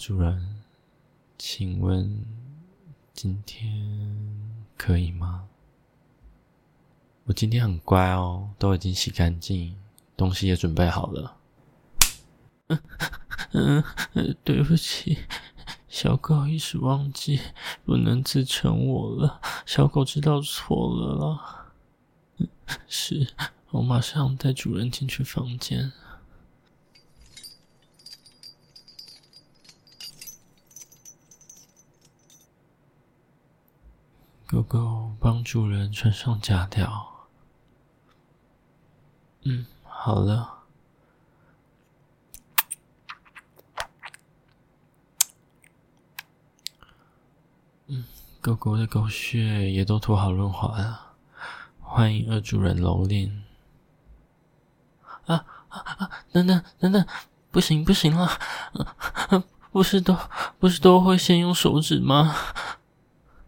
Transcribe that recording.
主人，请问今天可以吗？我今天很乖哦，都已经洗干净，东西也准备好了。嗯嗯，对不起，小狗一时忘记，不能自称我了。小狗知道错了啦。是，我马上带主人进去房间。狗狗帮主人穿上假条。嗯，好了。嗯，狗狗的狗血也都涂好润滑了。欢迎二主人蹂躏。啊啊啊！等等等等，不行不行了，不是都不是都会先用手指吗？